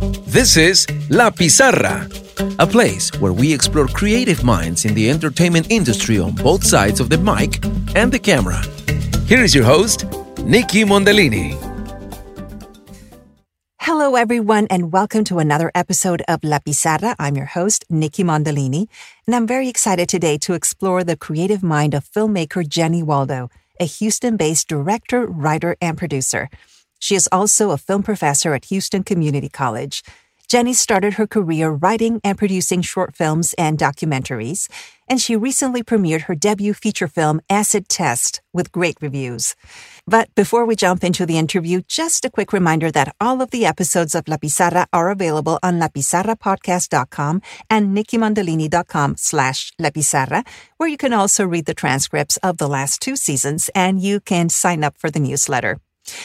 This is La Pizarra, a place where we explore creative minds in the entertainment industry on both sides of the mic and the camera. Here is your host, Nikki Mondellini. Hello, everyone, and welcome to another episode of La Pizarra. I'm your host, Nikki Mondellini, and I'm very excited today to explore the creative mind of filmmaker Jenny Waldo, a Houston based director, writer, and producer. She is also a film professor at Houston Community College. Jenny started her career writing and producing short films and documentaries, and she recently premiered her debut feature film, Acid Test, with great reviews. But before we jump into the interview, just a quick reminder that all of the episodes of La Pizarra are available on lapizarrapodcast.com and nikkimondellini.com slash La Pizarra, where you can also read the transcripts of the last two seasons and you can sign up for the newsletter.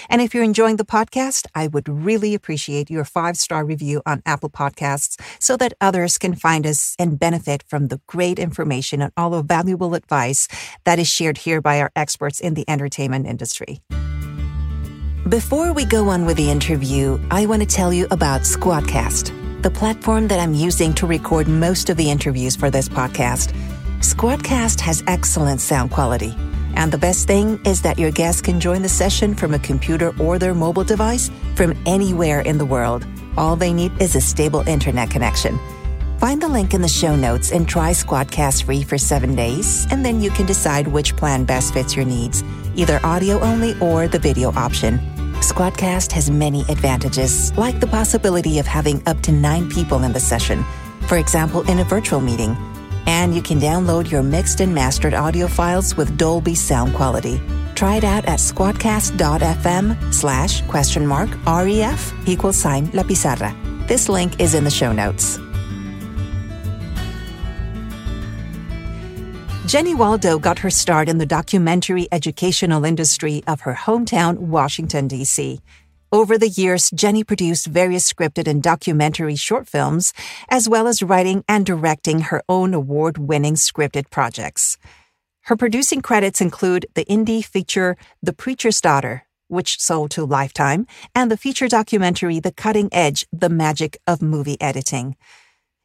And if you're enjoying the podcast, I would really appreciate your five star review on Apple Podcasts so that others can find us and benefit from the great information and all the valuable advice that is shared here by our experts in the entertainment industry. Before we go on with the interview, I want to tell you about Squadcast, the platform that I'm using to record most of the interviews for this podcast. Squadcast has excellent sound quality and the best thing is that your guests can join the session from a computer or their mobile device from anywhere in the world. All they need is a stable internet connection. Find the link in the show notes and try Squadcast free for seven days, and then you can decide which plan best fits your needs, either audio only or the video option. Squadcast has many advantages, like the possibility of having up to nine people in the session, for example, in a virtual meeting and you can download your mixed and mastered audio files with Dolby sound quality. Try it out at squadcast.fm slash question mark REF equals sign La Pizarra. This link is in the show notes. Jenny Waldo got her start in the documentary educational industry of her hometown, Washington, D.C. Over the years, Jenny produced various scripted and documentary short films, as well as writing and directing her own award winning scripted projects. Her producing credits include the indie feature The Preacher's Daughter, which sold to Lifetime, and the feature documentary The Cutting Edge The Magic of Movie Editing.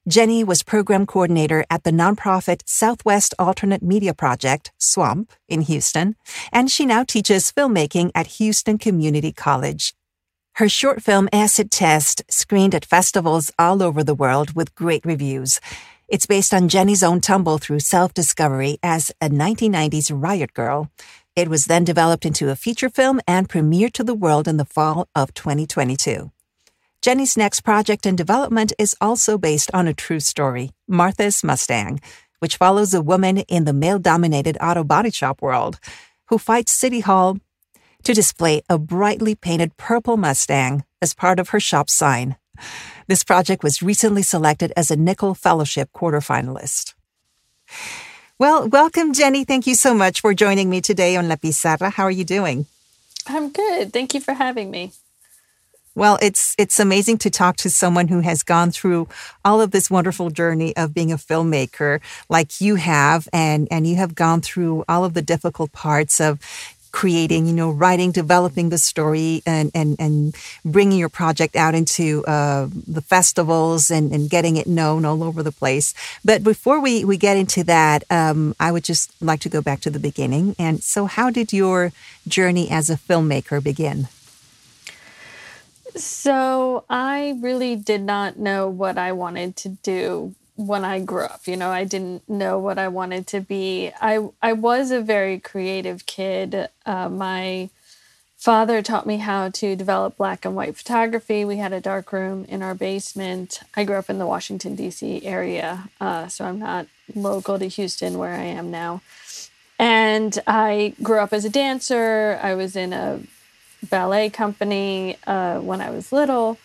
Jenny was program coordinator at the nonprofit Southwest Alternate Media Project, SWAMP, in Houston, and she now teaches filmmaking at Houston Community College. Her short film Acid Test screened at festivals all over the world with great reviews. It's based on Jenny's own tumble through self discovery as a 1990s Riot Grrrl. It was then developed into a feature film and premiered to the world in the fall of 2022. Jenny's next project in development is also based on a true story, Martha's Mustang, which follows a woman in the male dominated auto body shop world who fights City Hall to display a brightly painted purple Mustang as part of her shop sign. This project was recently selected as a Nicholl Fellowship quarterfinalist. Well, welcome, Jenny. Thank you so much for joining me today on La Pizarra. How are you doing? I'm good. Thank you for having me. Well, it's it's amazing to talk to someone who has gone through all of this wonderful journey of being a filmmaker like you have and and you have gone through all of the difficult parts of creating, you know, writing, developing the story, and and and bringing your project out into uh, the festivals and and getting it known all over the place. But before we we get into that, um, I would just like to go back to the beginning. And so, how did your journey as a filmmaker begin? So I really did not know what I wanted to do when I grew up. You know, I didn't know what I wanted to be. I I was a very creative kid. Uh, my father taught me how to develop black and white photography. We had a dark room in our basement. I grew up in the Washington D.C. area, uh, so I'm not local to Houston where I am now. And I grew up as a dancer. I was in a ballet company uh, when I was little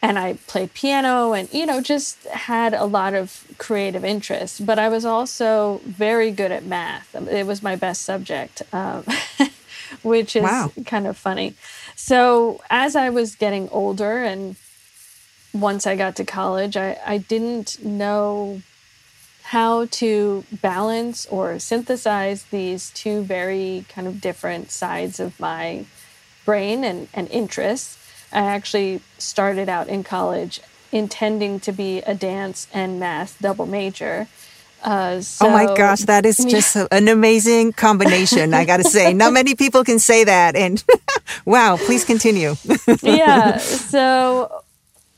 and I played piano and, you know, just had a lot of creative interest. But I was also very good at math. It was my best subject, um, which is wow. kind of funny. So as I was getting older and once I got to college, I, I didn't know how to balance or synthesize these two very kind of different sides of my brain and, and interests. I actually started out in college intending to be a dance and math double major. Uh, so, oh my gosh, that is just yeah. an amazing combination. I got to say, not many people can say that. And wow, please continue. yeah, so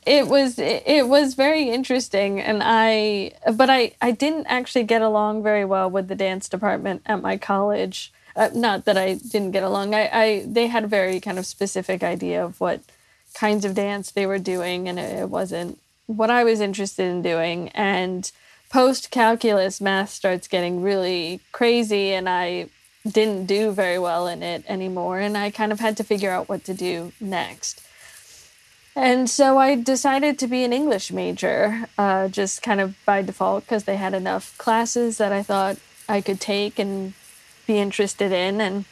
it was it was very interesting, and I but I I didn't actually get along very well with the dance department at my college. Uh, not that I didn't get along. I, I they had a very kind of specific idea of what kinds of dance they were doing, and it, wasn't what I was interested in doing. And post calculus, math starts getting really crazy, and I didn't do very well in it anymore. And I kind of had to figure out what to do next. And so I decided to be an English major, uh, just kind of by default, because they had enough classes that I thought I could take and be interested in. And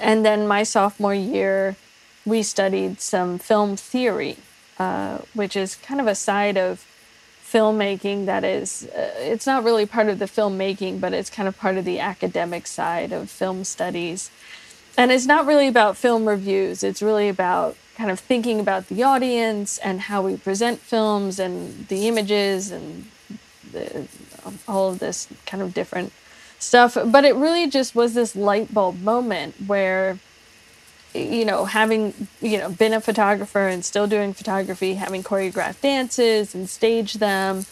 and then my sophomore year, we studied some film theory, uh, which is kind of a side of filmmaking that is uh, it's not really part of the filmmaking but it's kind of part of the academic side of film studies. And it's not really about film reviews. It's really about kind of thinking about the audience and how we present films and the images and the, all of this kind of different stuff. But it really just was this light bulb moment where you know, having, you know, been a photographer and still doing photography, having choreographed dances and staged them,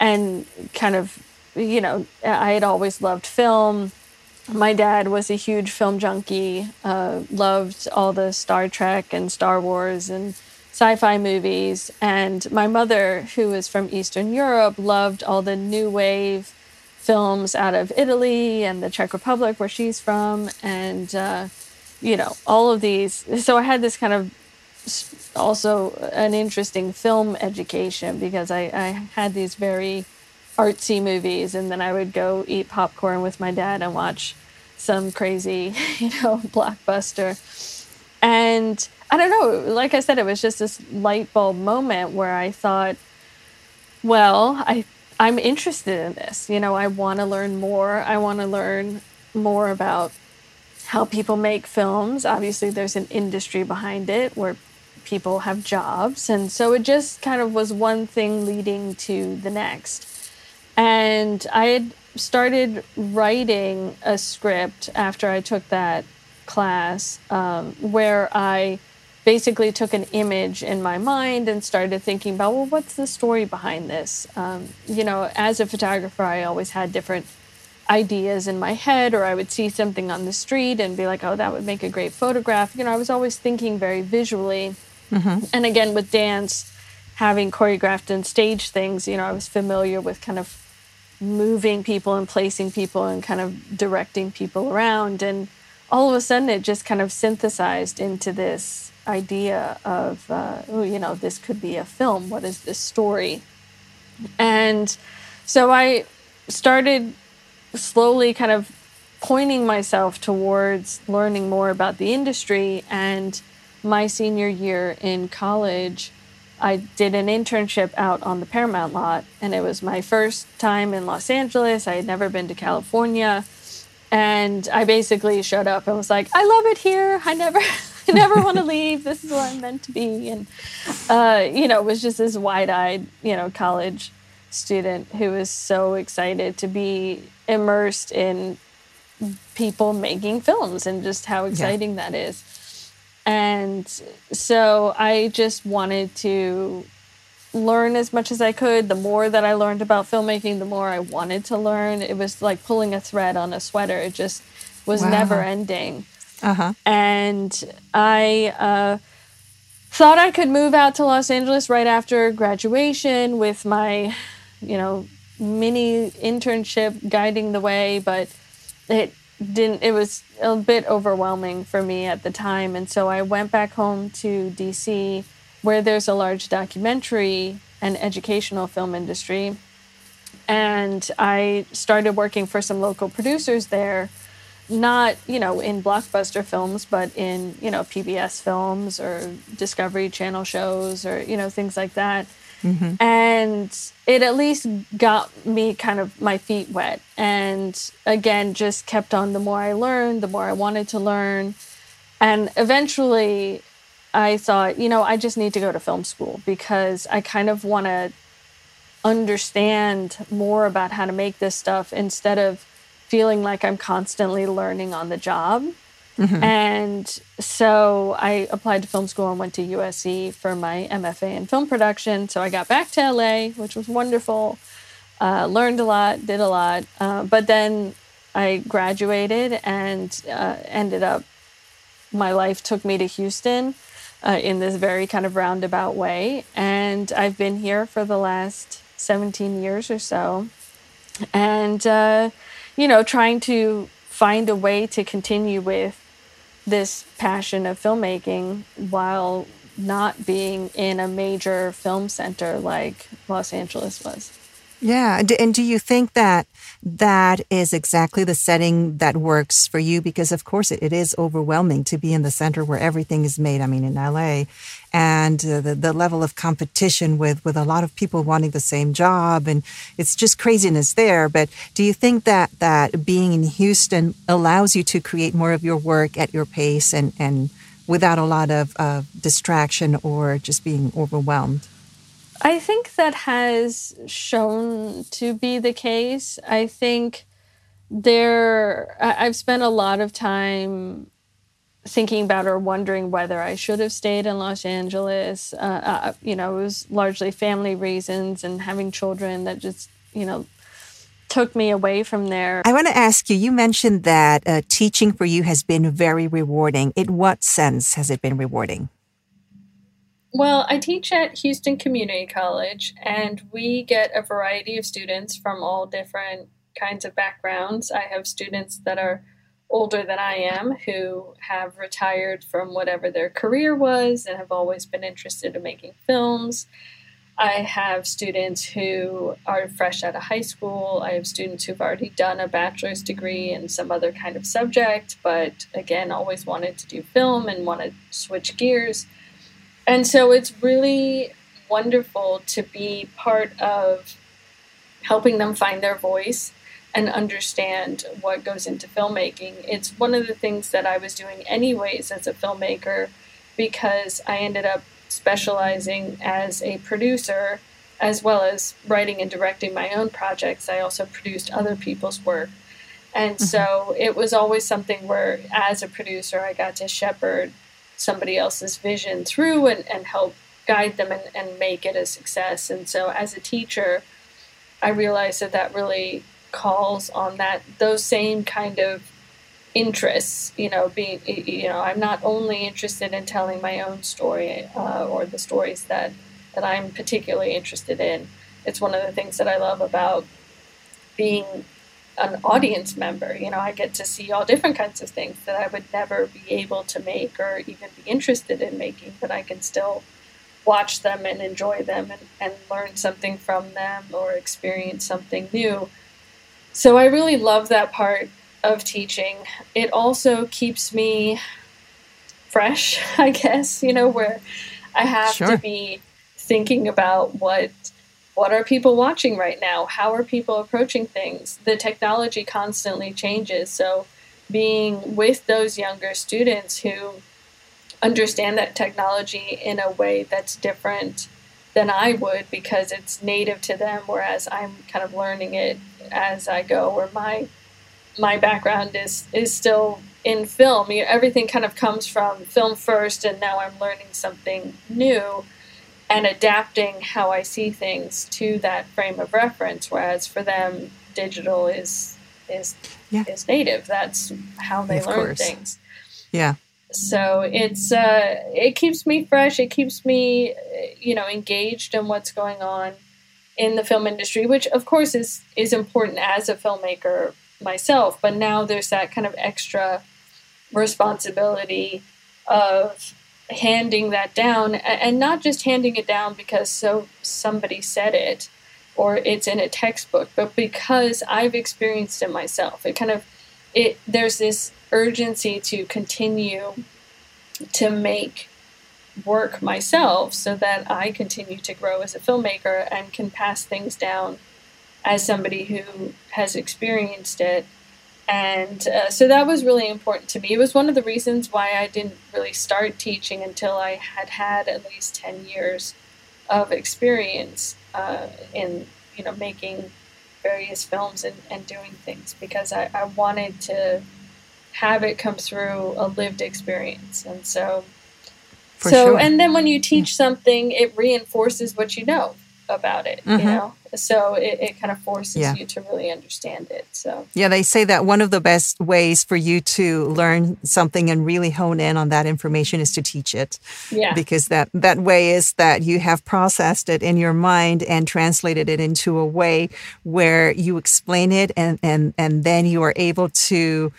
and kind of, you know, I had always loved film. My dad was a huge film junkie, uh, loved all the Star Trek and Star Wars and sci fi movies. And my mother, who was from Eastern Europe, loved all the new wave films out of Italy and the Czech Republic, where she's from. And, uh, you know, all of these. So I had this kind of also an interesting film education because I, I had these very artsy movies and then I would go eat popcorn with my dad and watch some crazy, you know, blockbuster. And I don't know, like I said, it was just this light bulb moment where I thought, well, I I'm interested in this. You know, I want to learn more. I want to learn more about how people make films. Obviously, there's an industry behind it where people have jobs. And so it just kind of was one thing leading to the next. And I had started writing a script after I took that class um, where I basically took an image in my mind and started thinking about, well, what's the story behind this? Um, you know, as a photographer, I always had different ideas in my head or I would see something on the street and be like, oh, that would make a great photograph. You know, I was always thinking very visually. Mm-hmm. And again, with dance, having choreographed and staged things, you know, I was familiar with kind of moving people and placing people and kind of directing people around. And all of a sudden, it just kind of synthesized into this idea of, uh, oh, you know, this could be a film. What is this story? And so I started slowly kind of pointing myself towards learning more about the industry. And my senior year in college, I did an internship out on the Paramount lot, and it was my first time in Los Angeles. I had never been to California. And I basically showed up and was like, I love it here. I never. I never want to leave. This is where I'm meant to be. And, uh, you know, it was just this wide eyed, you know, college student who was so excited to be immersed in people making films and just how exciting yeah. that is. And so I just wanted to learn as much as I could. The more that I learned about filmmaking, the more I wanted to learn. It was like pulling a thread on a sweater. It just was wow. never ending. Uh-huh. And I uh, thought I could move out to Los Angeles right after graduation with my you know, mini internship guiding the way, but it didn't, it was a bit overwhelming for me at the time. And so I went back home to DC where there's a large documentary and educational film industry. And I started working for some local producers there, not, you know, in blockbuster films, but in, you know, PBS films or Discovery Channel shows or, you know, things like that. Mm-hmm. And it at least got me kind of my feet wet. And again, just kept on the more I learned, the more I wanted to learn. And eventually, I thought, you know, I just need to go to film school because I kind of want to understand more about how to make this stuff instead of feeling like I'm constantly learning on the job. Mm-hmm. And so I applied to film school and went to USC for my MFA in film production. So I got back to LA, which was wonderful. Uh, learned a lot, did a lot. Uh, but then I graduated and uh, ended up, my life took me to Houston uh, in this very kind of roundabout way. And I've been here for the last 17 years or so. And, uh, you know, trying to find a way to continue with this passion of filmmaking while not being in a major film center like Los Angeles was. Yeah, and do you think that that is exactly the setting that works for you? Because of course it is overwhelming to be in the center where everything is made. I mean, in LA, and uh, the the level of competition with with a lot of people wanting the same job, and it's just craziness there. But do you think that that being in Houston allows you to create more of your work at your pace and and without a lot of uh, distraction or just being overwhelmed? I think that has shown to be the case. I think there, I've spent a lot of time thinking about or wondering whether I should have stayed in Los Angeles. Uh, uh, you know, it was largely family reasons and having children that just, you know, took me away from there. I want to ask you you mentioned that uh, teaching for you has been very rewarding. In what sense has it been rewarding? Well, I teach at Houston Community College, and we get a variety of students from all different kinds of backgrounds. I have students that are older than I am who have retired from whatever their career was and have always been interested in making films. I have students who are fresh out of high school. I have students who've already done a bachelor's degree in some other kind of subject, but again, always wanted to do film and want to switch gears. And so it's really wonderful to be part of helping them find their voice and understand what goes into filmmaking. It's one of the things that I was doing anyways as a filmmaker because I ended up specializing as a producer as well as writing and directing my own projects. I also produced other people's work. And mm-hmm. so it was always something where, as a producer, I got to shepherd somebody else's vision through and, and help guide them and, and make it a success. And so as a teacher, I realized that that really calls on that those same kind of interests you know being you know i'm not only interested in telling my own story uh, or the stories that that i'm particularly interested in it's one of the things that i love about being an audience member. You know, I get to see all different kinds of things that I would never be able to make or even be interested in making, but I can still watch them and enjoy them and, and learn something from them or experience something new. So I really love that part of teaching. It also keeps me fresh, I guess, you know, where I have sure. to be thinking about what what are people watching right now? How are people approaching things? The technology constantly changes. So, being with those younger students who understand that technology in a way that's different than I would because it's native to them, whereas I'm kind of learning it as I go, or my my background is is still in film. You know, everything kind of comes from film first, and now I'm learning something new and adapting how I see things to that frame of reference. Whereas for them, digital is is yeah. is native. That's how they of learn course. things. Yeah. So it's uh, it keeps me fresh. It keeps me, you know, engaged in what's going on in the film industry, which of course is is important as a filmmaker myself. But now there's that kind of extra responsibility of handing that down and not just handing it down because so somebody said it or it's in a textbook but because I've experienced it myself. It kind of it there's this urgency to continue to make work myself so that I continue to grow as a filmmaker and can pass things down as somebody who has experienced it And uh, so that was really important to me. It was one of the reasons why I didn't really start teaching until I had had at least 10 years of experience uh, in, you know, making various films and, and doing things because I, I wanted to have it come through a lived experience. And so, For so, sure. and then when you teach something, it reinforces what you know about it, mm-hmm. you know? So it, it kind of forces yeah. you to really understand it. So, yeah, they say that one of the best ways for you to learn something and really hone in on that information is to teach it. Yeah. Because that, that way is that you have processed it in your mind and translated it into a way where you explain it and, and, and then you are able to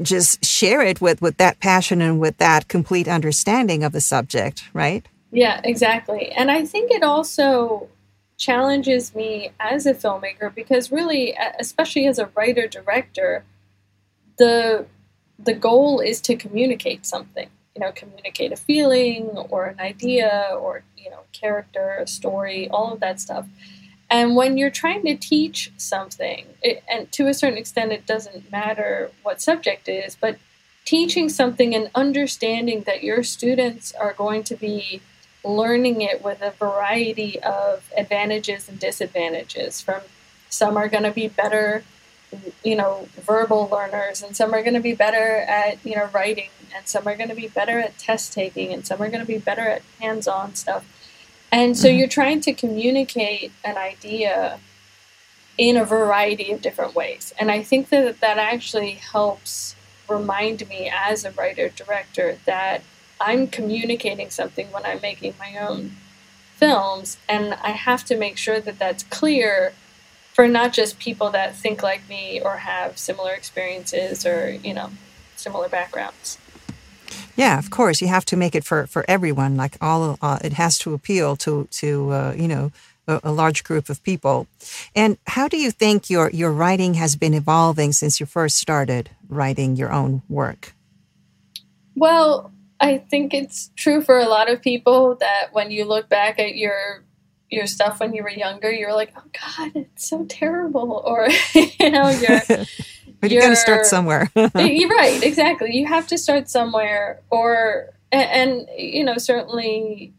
just share it with, with that passion and with that complete understanding of the subject, right? Yeah, exactly. And I think it also challenges me as a filmmaker because really especially as a writer director the the goal is to communicate something you know communicate a feeling or an idea or you know character a story all of that stuff and when you're trying to teach something it, and to a certain extent it doesn't matter what subject it is but teaching something and understanding that your students are going to be learning it with a variety of advantages and disadvantages. From some are going to be better, you know, verbal learners, and some are going to be better at you know writing, and some are going to be better at test taking, and some are going to be better at hands-on stuff. And so mm-hmm. you're trying to communicate an idea in a variety of different ways. And I think that that actually helps remind me as a writer director that I'm communicating something when I'm making my own films, and I have to make sure that that's clear for not just people that think like me or have similar experiences or you know similar backgrounds. Yeah, of course, you have to make it for for everyone. Like all, uh, it has to appeal to to uh, you know a, a, large group of people. And how do you think your your writing has been evolving since you first started writing your own work? Well, I think it's true for a lot of people that when you look back at your your stuff when you were younger, you're like, oh God, it's so terrible, or you know, you're. but you got to start somewhere. you're right, exactly. You have to start somewhere, or and, and you know, certainly,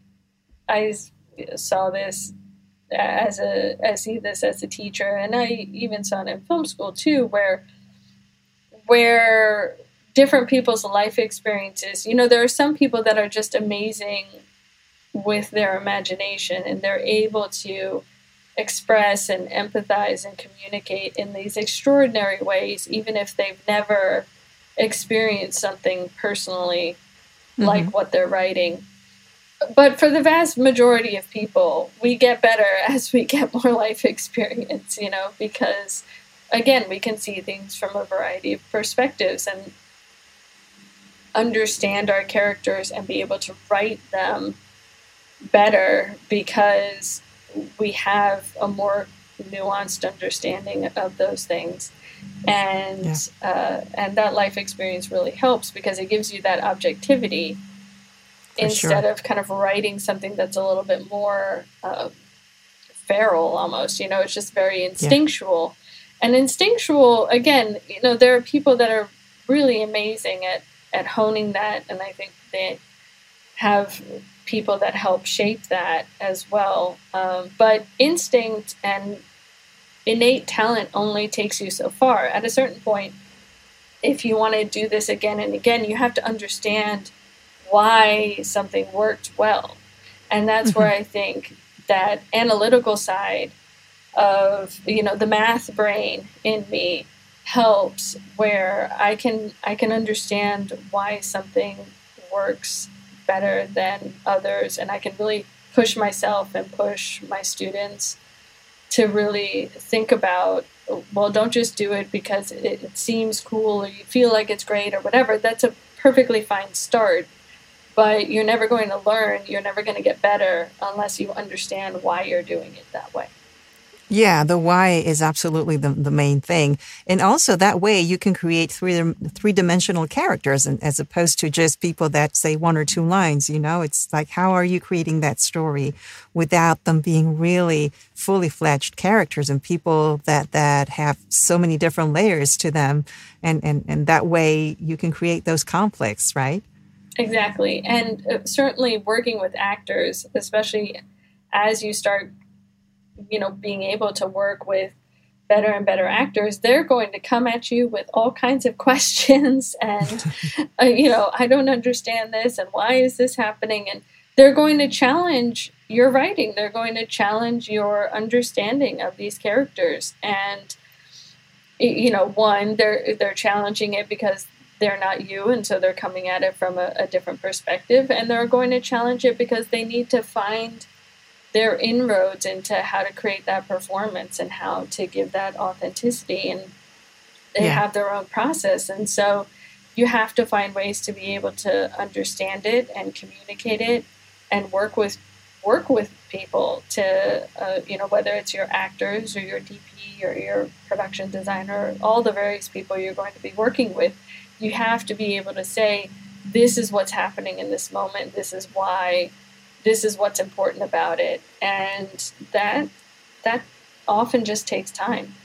I saw this as a I see this as a teacher, and I even saw it in film school too, where where different people's life experiences. You know, there are some people that are just amazing with their imagination and they're able to express and empathize and communicate in these extraordinary ways, even if they've never experienced something personally mm-hmm. like what they're writing. But for the vast majority of people, we get better as we get more life experience, you know, because again, we can see things from a variety of perspectives. And understand our characters and be able to write them better because we have a more nuanced understanding of those things and yeah. uh, and that life experience really helps because it gives you that objectivity For instead sure. of kind of writing something that's a little bit more uh, feral almost you know it's just very instinctual yeah. and instinctual again you know there are people that are really amazing at at honing that, and I think they have people that help shape that as well. Um, but instinct and innate talent only takes you so far. At a certain point, if you want to do this again and again, you have to understand why something worked well. And that's mm-hmm. where I think that analytical side of, you know, the math brain in me helps where I can I can understand why something works better than others and I can really push myself and push my students to really think about well don't just do it because it, it seems cool or you feel like it's great or whatever. That's a perfectly fine start but you're never going to learn. You're never going to get better unless you understand why you're doing it that way Yeah, the why is absolutely the, the main thing. And also that way you can create three three dimensional characters and, as opposed to just people that say one or two lines, you know, it's like how are you creating that story without them being really fully fledged characters and people that that have so many different layers to them and and and that way you can create those conflicts, right? Exactly. And uh, certainly working with actors, especially as you start you know, being able to work with better and better actors, they're going to come at you with all kinds of questions and, uh, you know, I don't understand this and why is this happening? And they're going to challenge your writing. They're going to challenge your understanding of these characters. And, you know, one, they're they're challenging it because they're not you, and so they're coming at it from a, a different perspective. And they're going to challenge it because they need to find their inroads into how to create that performance and how to give that authenticity and they yeah. have their own process and so you have to find ways to be able to understand it and communicate it and work with work with people to uh, you know whether it's your actors or your dp or your production designer all the various people you're going to be working with you have to be able to say this is what's happening in this moment this is why this is what's important about it. And that that often just takes time.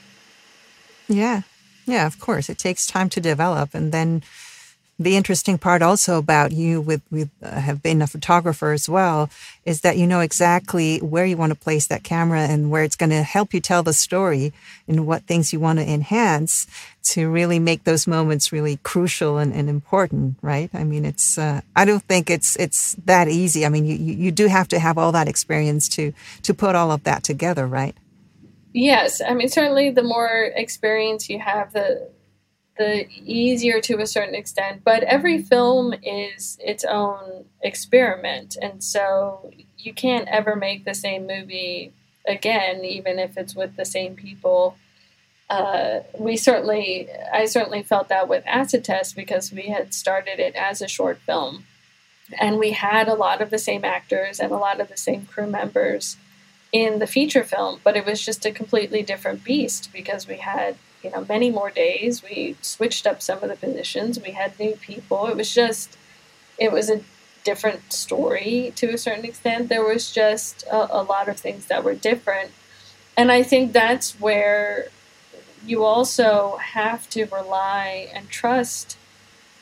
Yeah. Yeah of course. It takes time to develop and then the interesting part also about you with with uh, have been a photographer as well is that you know exactly where you want to place that camera and where it's going to help you tell the story and what things you want to enhance to really make those moments really crucial and, and important right? I mean it's uh, i don't think it's it's that easy. I mean you, you do have to have all that experience to to put all of that together right? Yes. I mean certainly the more experience you have the the easier to a certain extent. But every film is its own experiment, and so you can't ever make the same movie again, even if it's with the same people. Uh, we certainly, I certainly felt that with Acid Test because we had started it as a short film, and we had a lot of the same actors and a lot of the same crew members in the feature film, but it was just a completely different beast because we had you know many more days. We switched up some of the positions. We had new people. It was just it was a different story to a certain extent. There was just a, a lot of things that were different, and I think that's where you also have to rely and trust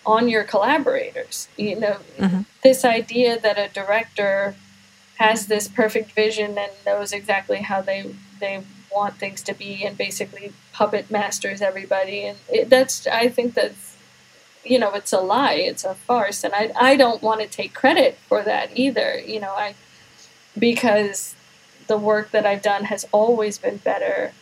on your collaborators. You know, mm-hmm. this idea that a director has this perfect vision and knows exactly how they they want things to be and basically puppet masters everybody and it, that's i think that's you know it's a lie it's a farce and i i don't want to take credit for that either you know i because the work that i've done has always been better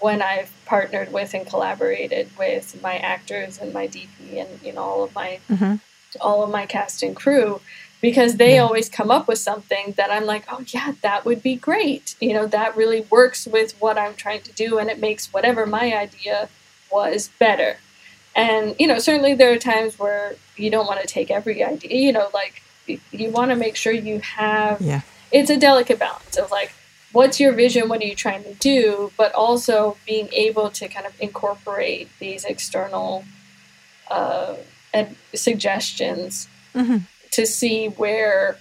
when i've partnered with and collaborated with my actors and my dp and you know all of my mm-hmm. all of my cast and crew because they yeah. always come up with something that I'm like, oh, yeah, that would be great. You know, that really works with what I'm trying to do and it makes whatever my idea was better. And, you know, certainly there are times where you don't want to take every idea, you know, like you want to make sure you have, yeah. it's a delicate balance of like, what's your vision? What are you trying to do? But also being able to kind of incorporate these external uh, and suggestions. Mm-hmm to see where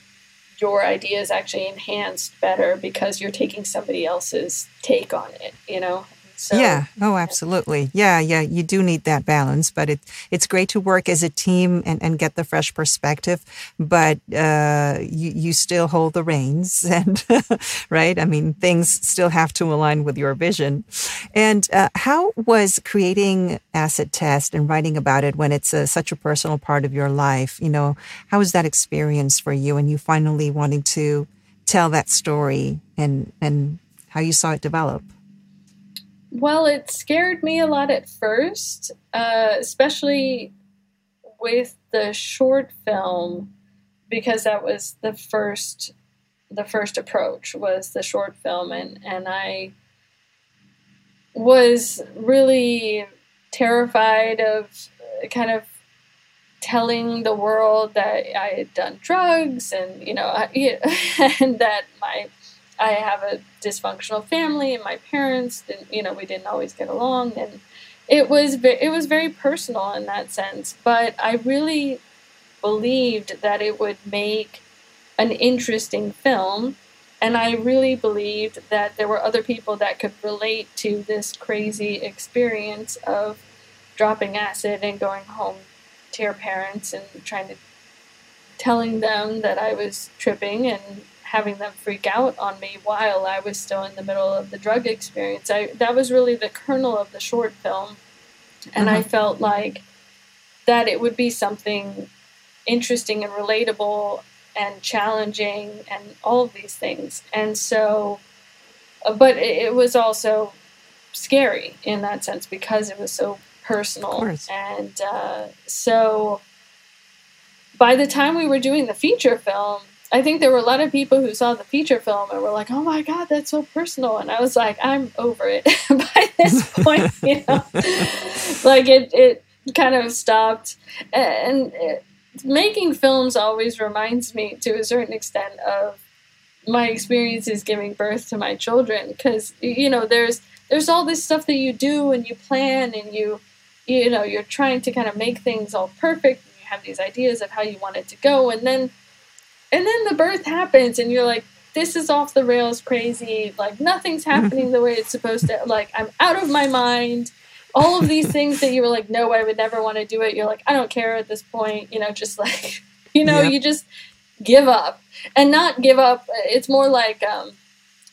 your idea is actually enhanced better because you're taking somebody else's take on it, you know? So, yeah. Oh, absolutely. Yeah, yeah. You do need that balance, but it it's great to work as a team and, and get the fresh perspective. But uh, you you still hold the reins, and right. I mean, things still have to align with your vision. And uh, how was creating Acid Test and writing about it when it's a, such a personal part of your life? You know, how was that experience for you? And you finally wanting to tell that story and and how you saw it develop. Well, it scared me a lot at first, uh, especially with the short film, because that was the first the first approach was the short film, and and I was really terrified of kind of telling the world that I had done drugs and you know I, and that my I have a dysfunctional family, and my parents, didn't, you know, we didn't always get along, and it was it was very personal in that sense. But I really believed that it would make an interesting film, and I really believed that there were other people that could relate to this crazy experience of dropping acid and going home to your parents and trying to telling them that I was tripping and having them freak out on me while I was still in the middle of the drug experience. I that was really the kernel of the short film. And I uh-huh. felt like that it would be something interesting and relatable and challenging and all of these things. And so uh, but it was also scary in that sense because it was so personal. And uh, so by the time we were doing the feature film, I think there were a lot of people who saw the feature film and were like, "Oh my god, that's so personal," and I was like, "I'm over it by this point." you know, like it it kind of stopped, and it, making films always reminds me, to a certain extent, of my experiences giving birth to my children because you know there's there's all this stuff that you do and you plan and you you know you're trying to kind of make things all perfect and you have these ideas of how you want it to go. And then and then the birth happens and you're like this is off the rails crazy like nothing's happening the way it's supposed to like i'm out of my mind. All of these things that you were like no i would never want to do it. You're like i don't care at this point you know just like you know yep. you just give up. And not give up it's more like um,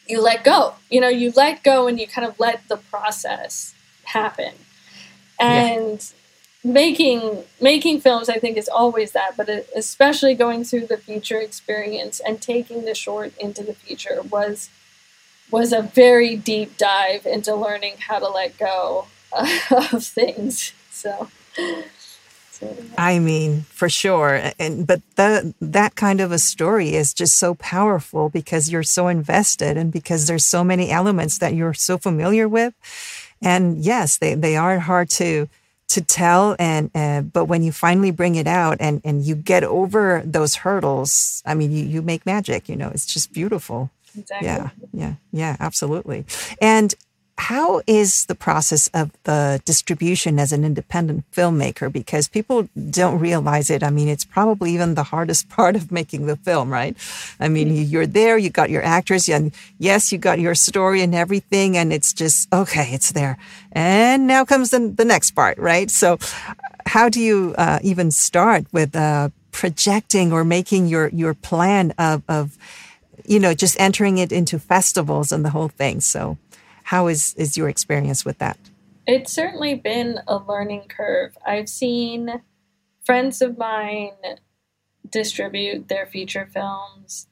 you let go you know you let go and you kind of let the process happen. And. Making making films i think is always that but especially going through the feature experience and taking the short into the feature was was a very deep dive into learning how to let go of things. So I mean, for sure. And but the that kind of a story is just so powerful because you're so invested and because there's so many elements that you're so familiar with. And yes, they, they are hard to to tell and uh, but when you finally bring it out and and you get over those hurdles i mean you, you make magic you know it's just beautiful exactly. yeah yeah yeah absolutely and how is the process of the distribution as an independent filmmaker? Because people don't realize it. I mean, it's probably even the hardest part of making the film, right? I mean, mm-hmm. you're there, you got your actors, and yes, you got your story and everything, and it's just, okay, it's there. And now comes the, the next part, right? So, how do you uh, even start with uh, projecting or making your, your plan of, of, you know, just entering it into festivals and the whole thing? So, how is, is your experience with that? It's certainly been a learning curve. I've seen friends of mine distribute their feature films,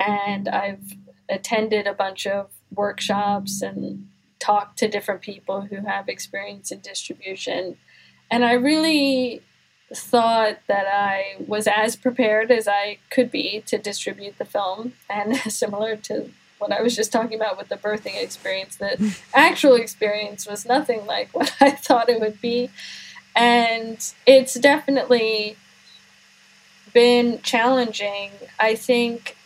and I've attended a bunch of workshops and talked to different people who have experience in distribution. And I really thought that I was as prepared as I could be to distribute the film, and similar to what I was just talking about with the birthing experience, the actual experience was nothing like what I thought it would be. And it's definitely been challenging. I think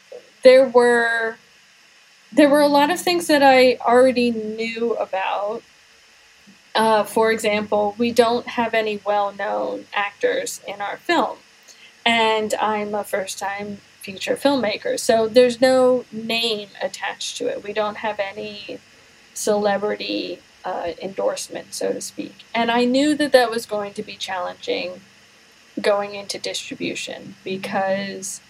there were there were a lot of things that I already knew about. Uh, for example, we don't have any well known actors in our film. And I'm a first time feature filmmakers. So there's no name attached to it. We don't have any celebrity uh, endorsement, so to speak. And I knew that that was going to be challenging going into distribution because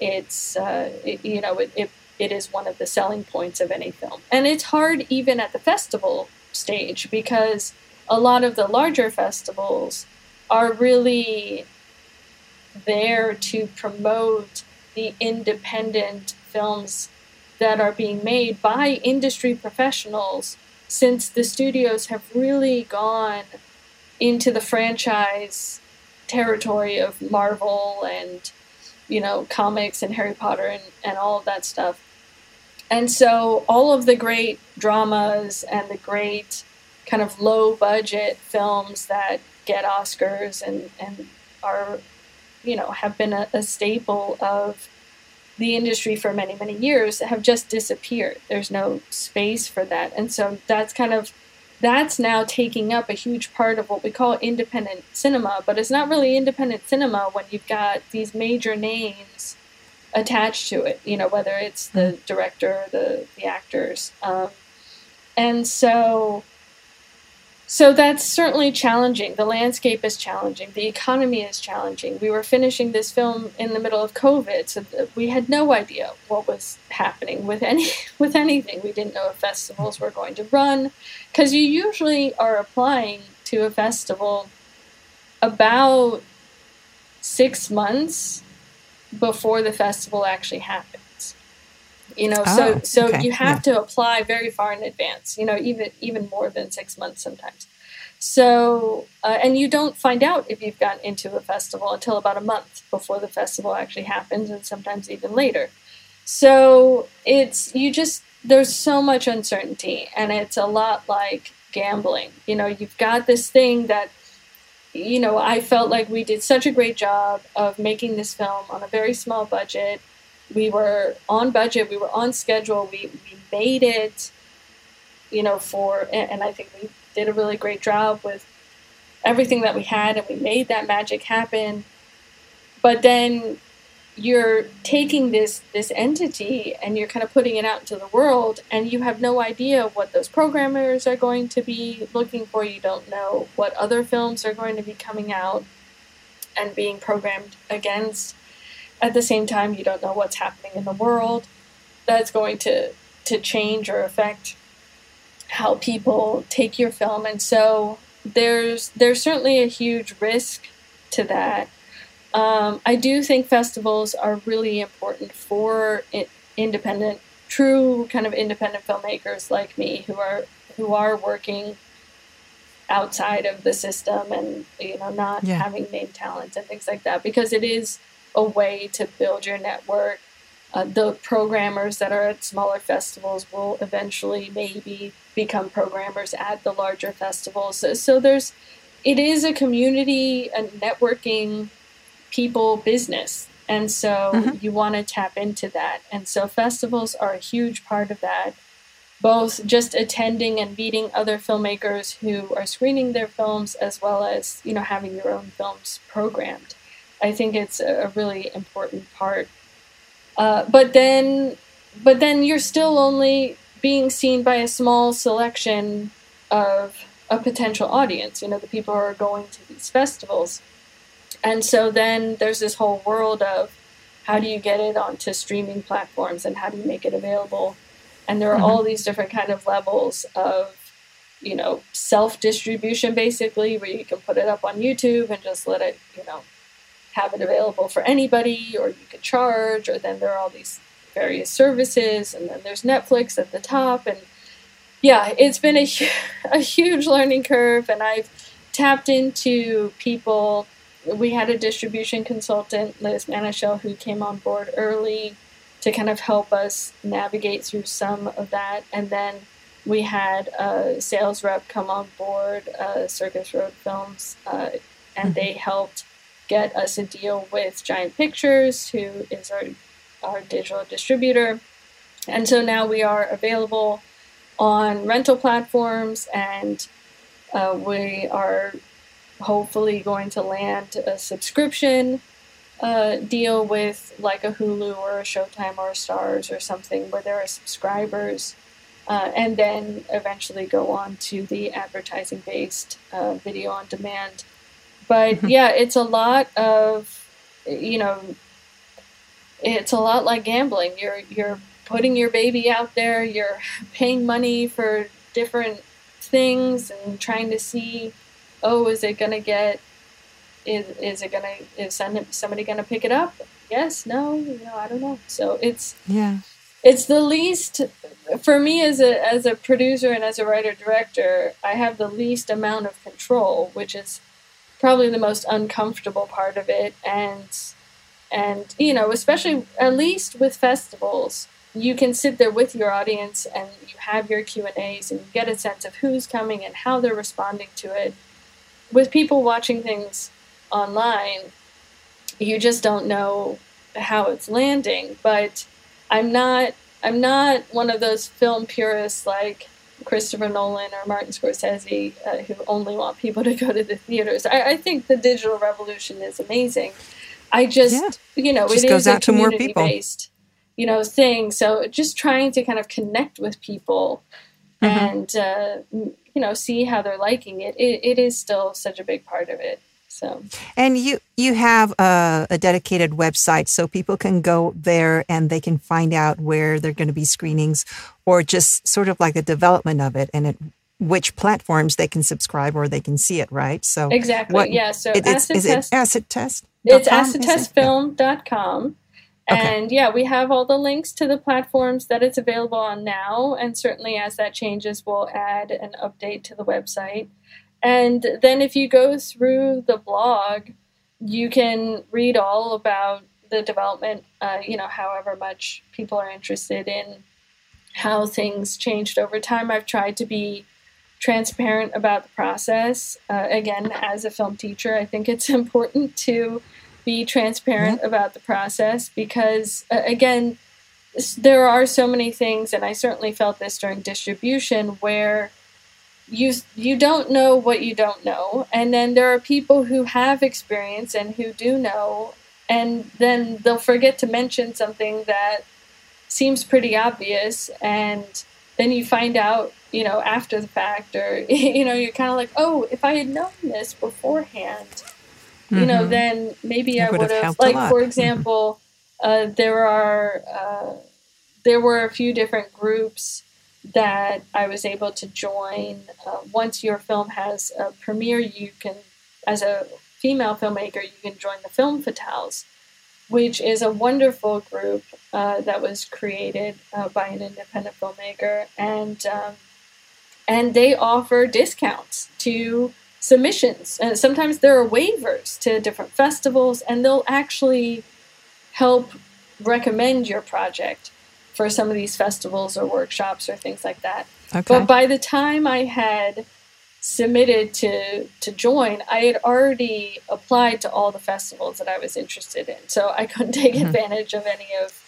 it's, uh, it, you know, it, it, it is one of the selling points of any film. And it's hard even at the festival stage because a lot of the larger festivals are really there to promote the independent films that are being made by industry professionals since the studios have really gone into the franchise territory of Marvel and you know comics and Harry Potter and, and all of that stuff. And so all of the great dramas and the great kind of low budget films that get Oscars and, and are you know, have been a, a staple of the industry for many many years have just disappeared. There's no space for that. And so that's kind of that's now taking up a huge part of what we call independent cinema but it's not really independent cinema when you've got these major names attached to it you know whether it's the director the the actors. Um, and so so that's certainly challenging. The landscape is challenging. The economy is challenging. We were finishing this film in the middle of COVID, so we had no idea what was happening with any with anything. We didn't know if festivals were going to run, because you usually are applying to a festival about six months before the festival actually happens. You know, oh, so so okay. you have yeah. to apply very far in advance. You know, even even more than six months sometimes. So, uh, and you don't find out if you've gotten into a festival until about a month before the festival actually happens, and sometimes even later. So it's you just there's so much uncertainty, and it's a lot like gambling. You know, you've got this thing that you know, I felt like we did such a great job of making this film on a very small budget. We were on budget, we were on schedule, we, we made it, you know, for, and I think we did a really great job with everything that we had and we made that magic happen. But then you're taking this this entity and you're kind of putting it out into the world and you have no idea what those programmers are going to be looking for you don't know what other films are going to be coming out and being programmed against at the same time you don't know what's happening in the world that's going to to change or affect how people take your film and so there's there's certainly a huge risk to that um, I do think festivals are really important for independent, true kind of independent filmmakers like me who are who are working outside of the system and you know not yeah. having name talent and things like that because it is a way to build your network. Uh, the programmers that are at smaller festivals will eventually maybe become programmers at the larger festivals. So, so there's it is a community, a networking people business. And so mm-hmm. you want to tap into that. And so festivals are a huge part of that, both just attending and meeting other filmmakers who are screening their films as well as, you know, having your own films programmed. I think it's a really important part. Uh, but then but then you're still only being seen by a small selection of a potential audience, you know, the people who are going to these festivals. And so then there's this whole world of how do you get it onto streaming platforms and how do you make it available? And there are mm-hmm. all these different kind of levels of, you know, self distribution basically, where you can put it up on YouTube and just let it, you know, have it available for anybody, or you could charge, or then there are all these various services, and then there's Netflix at the top. And yeah, it's been a, a huge learning curve, and I've tapped into people we had a distribution consultant, Liz Manashil, who came on board early to kind of help us navigate through some of that. And then we had a sales rep come on board, uh, Circus Road Films, uh, and mm-hmm. they helped get us a deal with Giant Pictures, who is our, our digital distributor. And so now we are available on rental platforms and uh, we are hopefully going to land a subscription uh, deal with like a Hulu or a Showtime or a Starz or something where there are subscribers, uh, and then eventually go on to the advertising based uh, video on demand. But yeah, it's a lot of, you know, it's a lot like gambling. You're you're putting your baby out there. You're paying money for different things and trying to see oh, is it gonna get? Is is it gonna? Is somebody gonna pick it up? Yes, no, you know, I don't know. So it's yeah, it's the least for me as a as a producer and as a writer director. I have the least amount of control, which is probably the most uncomfortable part of it, and and you know, especially at least with festivals you can sit there with your audience and you have your q and a's and you get a sense of who's coming and how they're responding to it with people watching things online, you just don't know how it's landing. But I'm not I'm not one of those film purists like Christopher Nolan or Martin Scorsese uh, who only want people to go to the theaters. I, I think the digital revolution is amazing. I just, yeah. you know, just it goes is out to more people. based, you know, thing. So just trying to kind of connect with people mm-hmm. and, uh, you know, see how they're liking it. it. It is still such a big part of it. So, and you you have a, a, dedicated website so people can go there and they can find out where they're going to be screenings, or just sort of like the development of it and it, which platforms they can subscribe or they can see it. Right. So exactly. What, yeah. So it, acid is test, it acid test? It's acidtestfilm.com. Okay. And yeah, we have all the links to the platforms that it's available on now. And certainly as that changes, we'll add an update to the website. And then if you go through the blog, you can read all about the development, uh, you know, however much people are interested in how things changed over time. I've tried to be transparent about the process. Uh, again, as a film teacher, I think it's important to be transparent mm-hmm. about the process because, uh, again, there are so many things, and I certainly felt this during distribution where you you don't know what you don't know and then there are people who have experience and who do know and then they'll forget to mention something that seems pretty obvious and then you find out you know after the fact or you know you're kind of like oh if i had known this beforehand mm-hmm. you know mm-hmm. then maybe it i would have like for mm-hmm. example uh, there are uh, there were a few different groups that I was able to join. Uh, once your film has a premiere, you can, as a female filmmaker, you can join the Film Fatales, which is a wonderful group uh, that was created uh, by an independent filmmaker, and um, and they offer discounts to submissions. And sometimes there are waivers to different festivals, and they'll actually help recommend your project for some of these festivals or workshops or things like that. Okay. But by the time I had submitted to to join, I had already applied to all the festivals that I was interested in. So I couldn't take mm-hmm. advantage of any of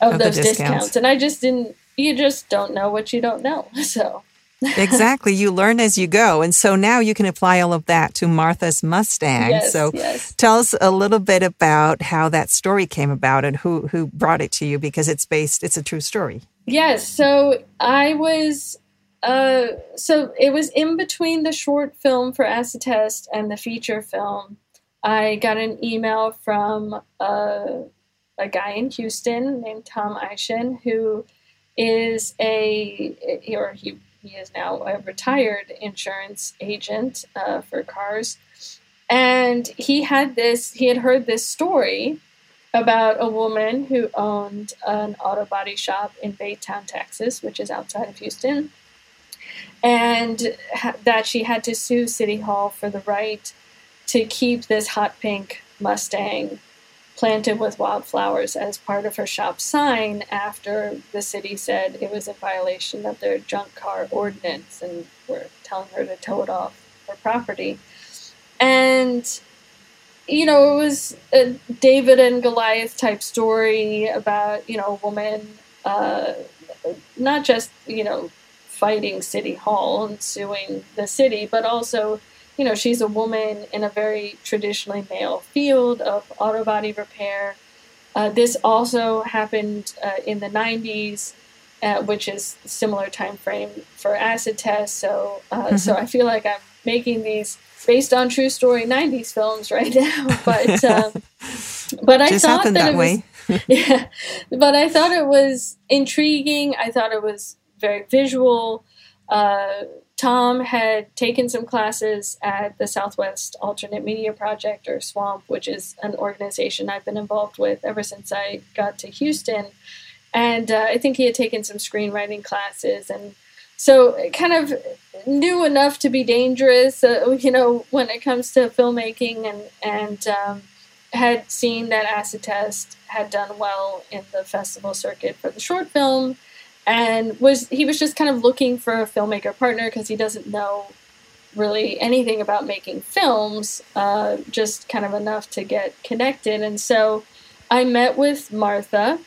of, of those discounts. discounts. And I just didn't you just don't know what you don't know. So exactly. You learn as you go. And so now you can apply all of that to Martha's Mustang. Yes, so yes. tell us a little bit about how that story came about and who, who brought it to you because it's based, it's a true story. Yes. So I was, uh, so it was in between the short film for Acid Test and the feature film. I got an email from uh, a guy in Houston named Tom Eischen who is a, or he he is now a retired insurance agent uh, for cars. And he had this, he had heard this story about a woman who owned an auto body shop in Baytown, Texas, which is outside of Houston, and ha- that she had to sue City Hall for the right to keep this hot pink Mustang planted with wildflowers as part of her shop sign after the city said it was a violation of their junk car ordinance and were telling her to tow it off her property. And, you know, it was a David and Goliath type story about, you know, a woman, uh, not just, you know, fighting City Hall and suing the city, but also you know, she's a woman in a very traditionally male field of auto body repair. Uh, this also happened uh, in the 90s, uh, which is similar time frame for acid test. So, uh, mm-hmm. so I feel like I'm making these based on true story 90s films right now. But, um, but I Just thought that, that it way. was, yeah, but I thought it was intriguing. I thought it was very visual. Uh, Tom had taken some classes at the Southwest Alternate Media Project, or SWAMP, which is an organization I've been involved with ever since I got to Houston. And uh, I think he had taken some screenwriting classes. And so kind of knew enough to be dangerous, uh, you know, when it comes to filmmaking. And, and um, had seen that Acid Test had done well in the festival circuit for the short film and was he was just kind of looking for a filmmaker partner because he doesn't know really anything about making films, uh, just kind of enough to get connected. And so I met with Martha,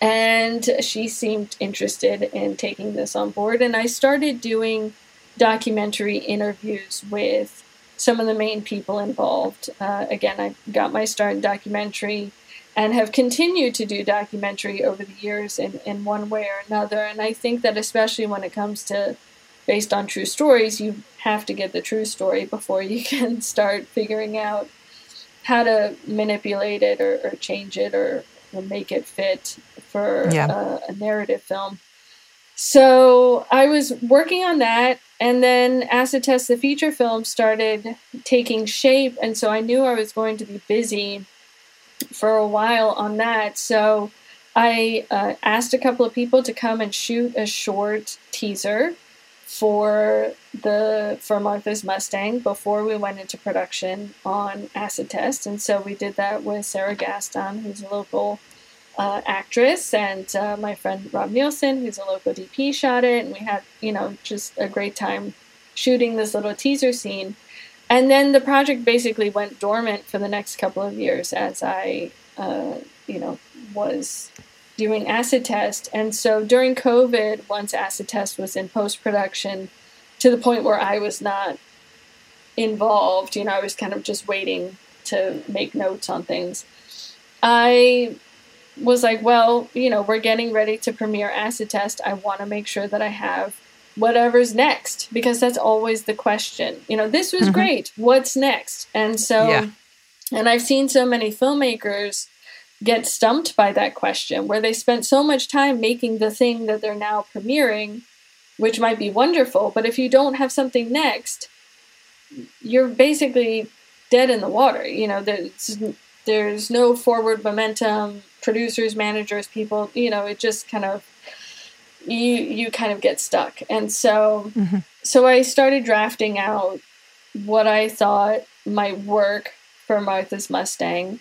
and she seemed interested in taking this on board. And I started doing documentary interviews with some of the main people involved. Uh, again, I got my start in documentary and have continued to do documentary over the years in, in one way or another. And I think that, especially when it comes to based on true stories, you have to get the true story before you can start figuring out how to manipulate it or, or change it or, or, make it fit for yeah. uh, a narrative film. So I was working on that, and then Acid Test, the feature film, started taking shape, and so I knew I was going to be busy for a while on that. So I uh, asked a couple of people to come and shoot a short teaser for the for Martha's Mustang before we went into production on Acid Test, and so we did that with Sarah Gaston, who's a local uh, actress, and uh, my friend Rob Nielsen, who's a local DP, shot it, and we had you know just a great time shooting this little teaser scene. And then the project basically went dormant for the next couple of years as I, uh, you know, was doing acid test. And so during COVID, once acid test was in post production, to the point where I was not involved, you know, I was kind of just waiting to make notes on things. I was like, well, you know, we're getting ready to premiere acid test. I want to make sure that I have whatever's next because that's always the question. You know, this was mm-hmm. great. What's next? And so, yeah. and I've seen so many filmmakers get stumped by that question where they spent so much time making the thing that they're now premiering, which might be wonderful, but if you don't have something next, you're basically dead in the water. You know, there's there's no forward momentum, producers, managers, people, you know, it just kind of you you kind of get stuck. And so mm-hmm. so I started drafting out what I thought might work for Martha's Mustang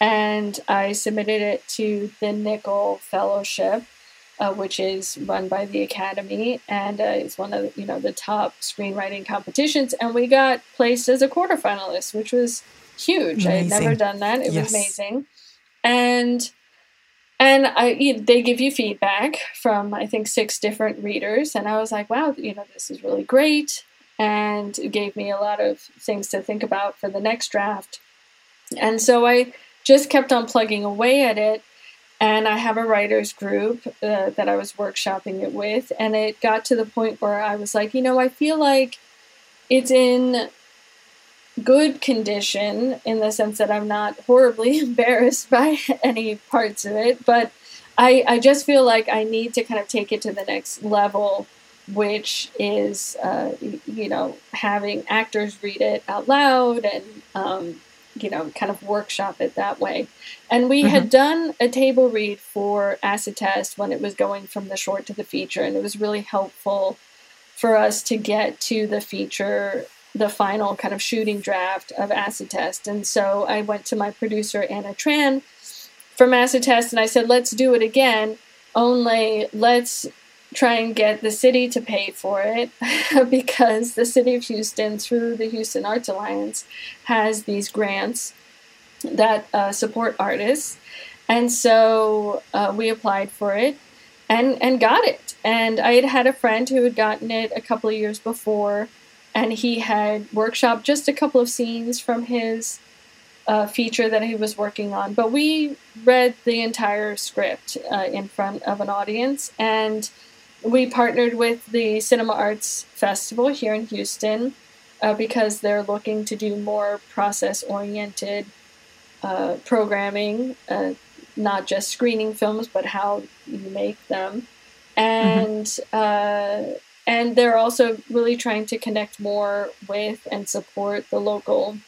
and I submitted it to the Nicholl Fellowship, uh, which is run by the Academy, and uh, it's one of the, you know the top screenwriting competitions. And we got placed as a quarterfinalist, which was huge. Amazing. I had never done that. It yes. was amazing, and and I you they give you feedback from I think six different readers, and I was like, wow, you know, this is really great, and it gave me a lot of things to think about for the next draft. And so I just kept on plugging away at it. And I have a writers group uh, that I was workshopping it with. And it got to the point where I was like, you know, I feel like it's in good condition in the sense that I'm not horribly embarrassed by any parts of it. But I, I just feel like I need to kind of take it to the next level, which is, uh, you know, having actors read it out loud and um, you know, kind of workshop it that way. And we mm-hmm. had done a table read for Acid Test when it was going from the short to the feature, and it was really helpful for us to get to the feature, the final kind of shooting draft of Acid Test. And so I went to my producer, Anna Tran, from Acid Test, and I said, let's do it again, only let's try and get the city to pay for it because the city of Houston, through the Houston Arts Alliance, has these grants that uh, support artists. And so uh, we applied for it and, and got it. And I had had a friend who had gotten it a couple of years before, and he had workshopped just a couple of scenes from his uh, feature that he was working on. But we read the entire script uh, in front of an audience, and we partnered with the Cinema Arts Festival here in Houston uh, because they're looking to do more process oriented uh, programming, uh, not just screening films, but how you make them. And mm-hmm. And they're also really trying to connect more with and support the local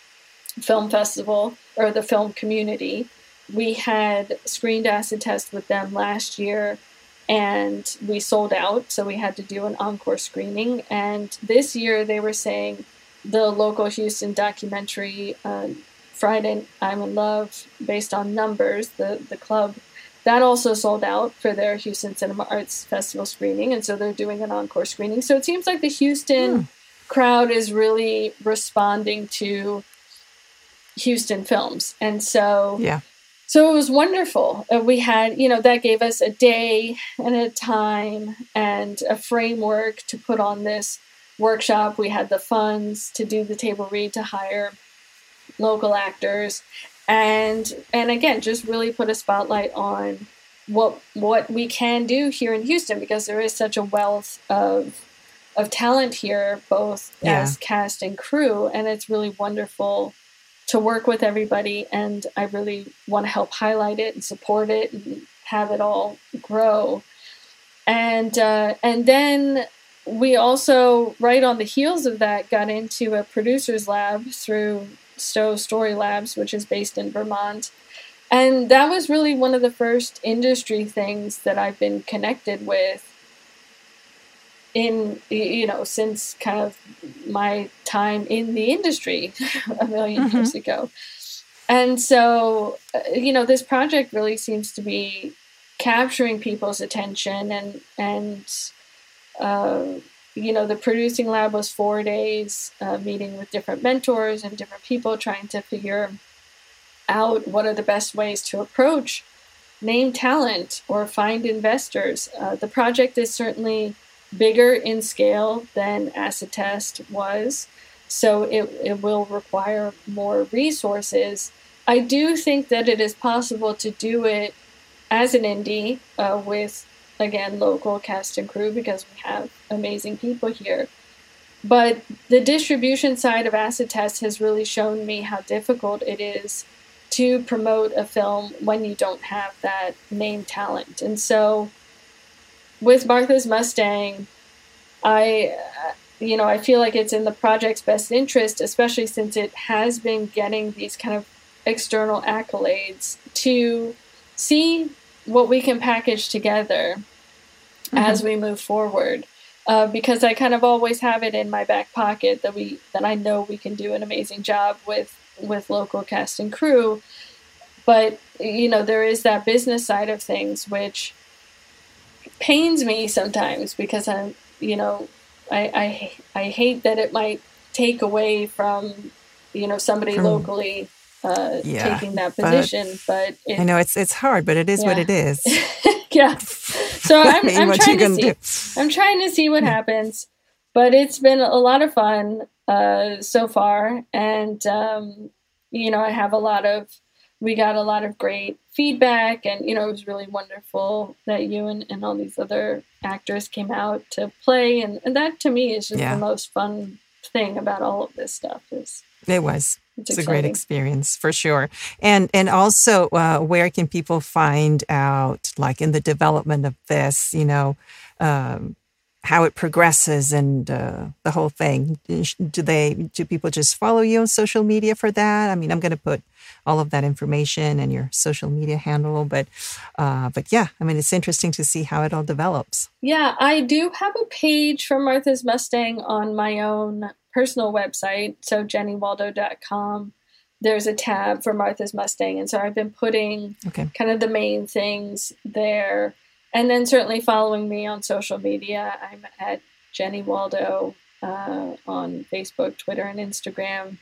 film festival or the film community. We had screened acid test with them last year and we sold out, so we had to do an encore screening. And this year they were saying the local Houston documentary, uh, Friday I'm in Love, based on numbers, the, the club, that also sold out for their Houston Cinema Arts Festival screening. And so they're doing an encore screening. So it seems like the Houston mm. crowd is really responding to Houston films. And so yeah so it was wonderful. Uh, we had, you know, that gave us a day and a time and a framework to put on this workshop. We had the funds to do the table read to hire local actors and and again just really put a spotlight on what what we can do here in Houston because there is such a wealth of of talent here both yeah. as cast and crew and it's really wonderful to work with everybody and I really want to help highlight it and support it and have it all grow and uh, and then we also right on the heels of that got into a producers lab through Stowe Story Labs, which is based in Vermont. And that was really one of the first industry things that I've been connected with in, you know, since kind of my time in the industry a 1000000 mm-hmm. years ago. And so, uh, you know, this project really seems to be capturing people's attention and, and, uh, you know, the producing lab was four days, uh, meeting with different mentors and different people, trying to figure out what are the best ways to approach name talent or find investors. Uh, the project is certainly bigger in scale than Acid Test was, so it, it will require more resources. I do think that it is possible to do it as an indie uh, with again local cast and crew because we have amazing people here. But the distribution side of Acid Test has really shown me how difficult it is to promote a film when you don't have that name talent. And so with Martha's Mustang, I you know, I feel like it's in the project's best interest, especially since it has been getting these kind of external accolades to see what we can package together mm-hmm. as we move forward. Uh, because I kind of always have it in my back pocket that we that I know we can do an amazing job with with local cast and crew. But you know there is that business side of things which pains me sometimes because I'm you know I I, I hate that it might take away from you know somebody from, locally uh, yeah, taking that position. But, but it, I know it's it's hard, but it is yeah. what it is. yeah. So I'm, I mean, I'm trying to see. Do? I'm trying to see what yeah. happens, but it's been a lot of fun uh, so far, and um, you know I have a lot of. We got a lot of great feedback, and you know it was really wonderful that you and, and all these other actors came out to play, and, and that to me is just the most fun thing about all of this stuff is it was it's, it's a great experience for sure. And and also, uh, where can people find out, like in the development of this, you know, um, how it progresses and uh, the whole thing? Do they do people just follow you on social media for that? I mean, I'm going to put all of that information and your social media handle, but uh, but yeah, I mean, it's interesting to see how it all develops. Yeah, I do have a page for Martha's Mustang on my own personal website, so jennywaldo.com, there's a tab for Martha's Mustang. And so I've been putting okay. kind of the main things there. And then certainly following me on social media. I'm at Jenny Waldo uh, on Facebook, Twitter, and Instagram.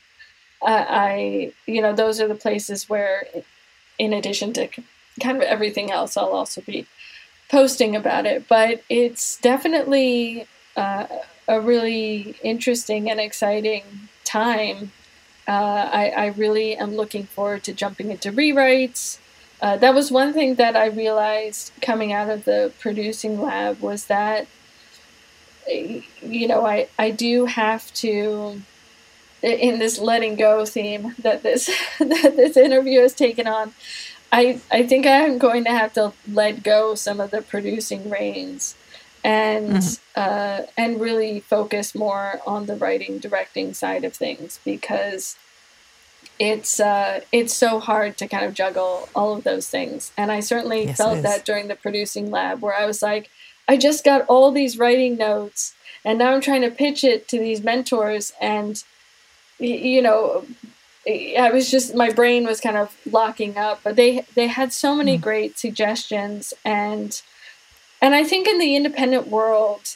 Uh, I, you know, those are the places where, in addition to kind of everything else, I'll also be posting about it. But it's definitely uh, a really interesting and exciting time. Uh, I, I, really am looking forward to jumping into rewrites. Uh, that was one thing that I realized coming out of the producing lab was that, you know, I, I do have to, in this letting go theme that this that this interview has taken on, I I think I'm going to have to let go some of the producing reins and mm-hmm. uh, and really focus more on the writing directing side of things because it's uh, it's so hard to kind of juggle all of those things and i certainly yes, felt that during the producing lab where i was like i just got all these writing notes and now i'm trying to pitch it to these mentors and you know I was just my brain was kind of locking up, but they they had so many mm. great suggestions and and I think in the independent world,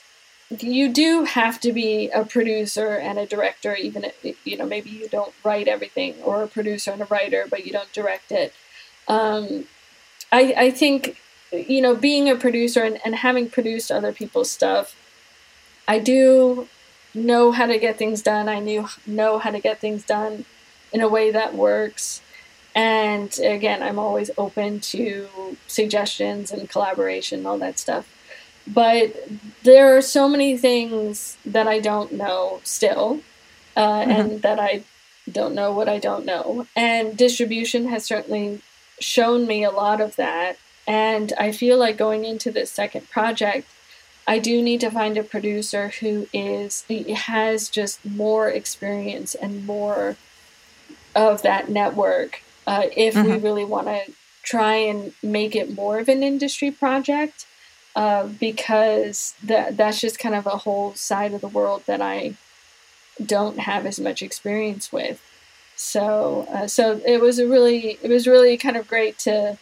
you do have to be a producer and a director, even if, you know, maybe you don't write everything, or a producer and a writer, but you don't direct it. Um, I, I think, you know, being a producer and, and having produced other people's stuff, I do know how to get things done. I knew know how to get things done in a way that works. And again, I'm always open to suggestions and collaboration, all that stuff. But there are so many things that I don't know still, uh, mm-hmm. and that I don't know what I don't know. And distribution has certainly shown me a lot of that. And I feel like going into this second project, I do need to find a producer who is has just more experience and more of that network uh, if mm-hmm. we really want to try and make it more of an industry project uh, because that that's just kind of a whole side of the world that I don't have as much experience with. So uh, so it was a really it was really kind of great to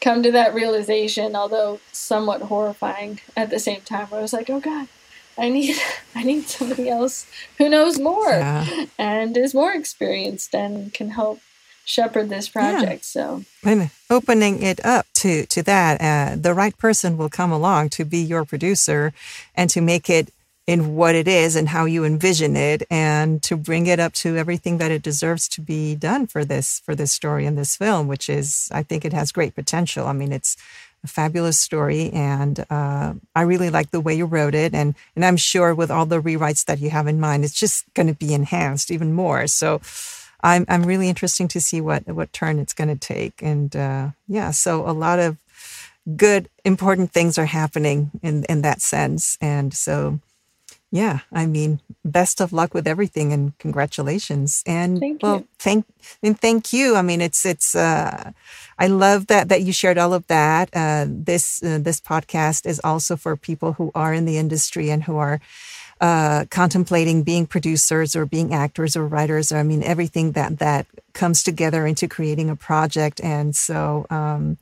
come to that realization, although somewhat horrifying at the same time. Where I was like, oh god, I need I need somebody else who knows more yeah. and is more experienced and can help shepherd this project. Yeah. So and opening it up to to that, uh, the right person will come along to be your producer and to make it in what it is and how you envision it and to bring it up to everything that it deserves to be done for this for this story and this film which is i think it has great potential i mean it's a fabulous story and uh, i really like the way you wrote it and and i'm sure with all the rewrites that you have in mind it's just going to be enhanced even more so i'm i'm really interesting to see what what turn it's going to take and uh, yeah so a lot of good important things are happening in in that sense and so yeah, I mean, best of luck with everything and congratulations. And thank well, you. thank and thank you. I mean, it's it's uh I love that that you shared all of that. Uh this uh, this podcast is also for people who are in the industry and who are uh, contemplating being producers or being actors or writers. Or, I mean, everything that that comes together into creating a project. And so, um,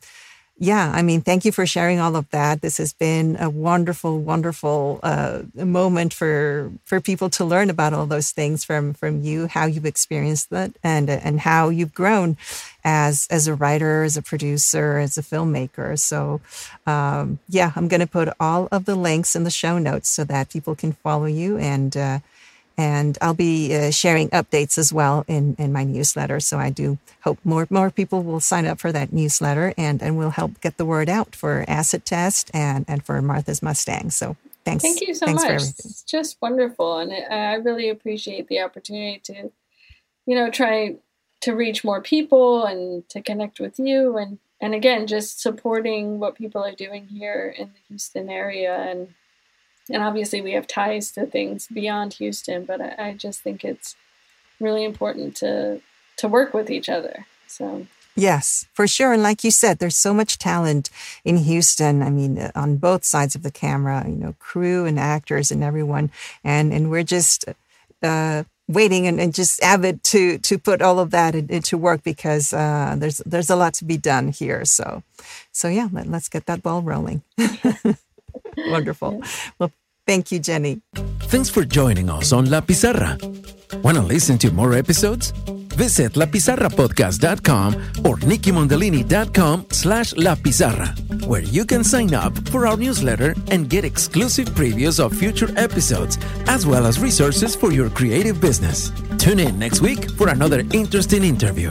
yeah, I mean, thank you for sharing all of that. This has been a wonderful, wonderful uh, moment for for people to learn about all those things from from you, how you've experienced that, and and how you've grown as as a writer, as a producer, as a filmmaker. So, um, yeah, I'm going to put all of the links in the show notes so that people can follow you and. Uh, and I'll be uh, sharing updates as well in, in my newsletter. So I do hope more more people will sign up for that newsletter, and and we'll help get the word out for Acid Test and and for Martha's Mustang. So thanks. Thank you so thanks much. It's just wonderful, and I really appreciate the opportunity to, you know, try to reach more people and to connect with you and and again just supporting what people are doing here in the Houston area and and obviously we have ties to things beyond Houston, but I, I just think it's really important to to work with each other. So Yes, for sure. And like you said, there's so much talent in Houston. I mean, uh, on both sides of the camera, you know, crew and actors and everyone. And and we're just uh, waiting and, and, just avid to to put all of that into work because uh, there's there's a lot to be done here. So so yeah, let, us get that ball rolling. Wonderful. Well, thank you, Jenny. Thanks for joining us on La Pizarra. Want to listen to more episodes? Visit lapizarrapodcast.com or nickimondolini.com slash La Pizarra, where you can sign up for our newsletter and get exclusive previews of future episodes, as well as resources for your creative business. Tune in next week for another interesting interview.